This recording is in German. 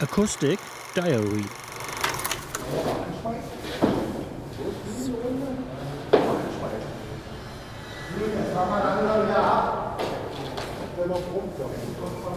Acoustic Diary. Jetzt haben wir dann wieder ab. Wenn wir rumkommen, kommt man